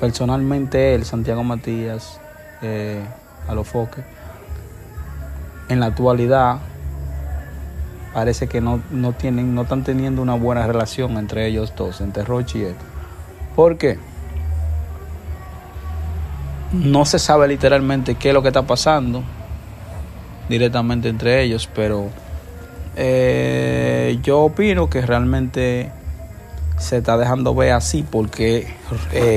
Personalmente, el Santiago Matías, eh, a los foques, en la actualidad parece que no, no, tienen, no están teniendo una buena relación entre ellos dos, entre Roche y él. ¿Por qué? No se sabe literalmente qué es lo que está pasando directamente entre ellos, pero eh, yo opino que realmente se está dejando ver así porque eh,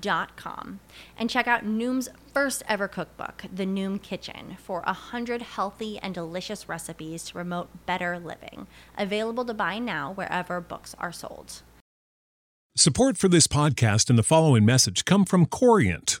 Dot com and check out Noom's first ever cookbook, The Noom Kitchen, for a hundred healthy and delicious recipes to promote better living. Available to buy now wherever books are sold. Support for this podcast and the following message come from Corient.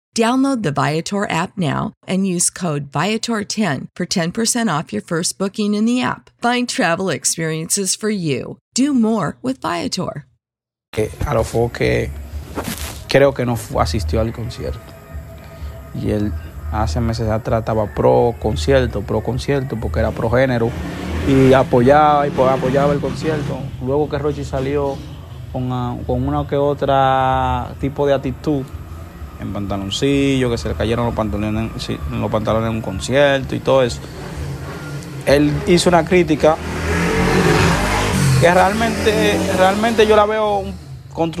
Download the Viator app now and use code Viator10 for 10% off your first booking in the app. Find travel experiences for you. Do more with Viator. Alofoke creo que no asistió al concierto. Y él hace meses atrás estaba pro concierto, pro concierto, porque era pro género. Y apoyaba y apoyaba el concierto. Luego que Rochy salió con, ah, con una que otra tipo de actitud, en pantaloncillo, que se le cayeron los pantalones, en un concierto y todo eso. Él hizo una crítica que realmente, realmente yo la veo constructiva.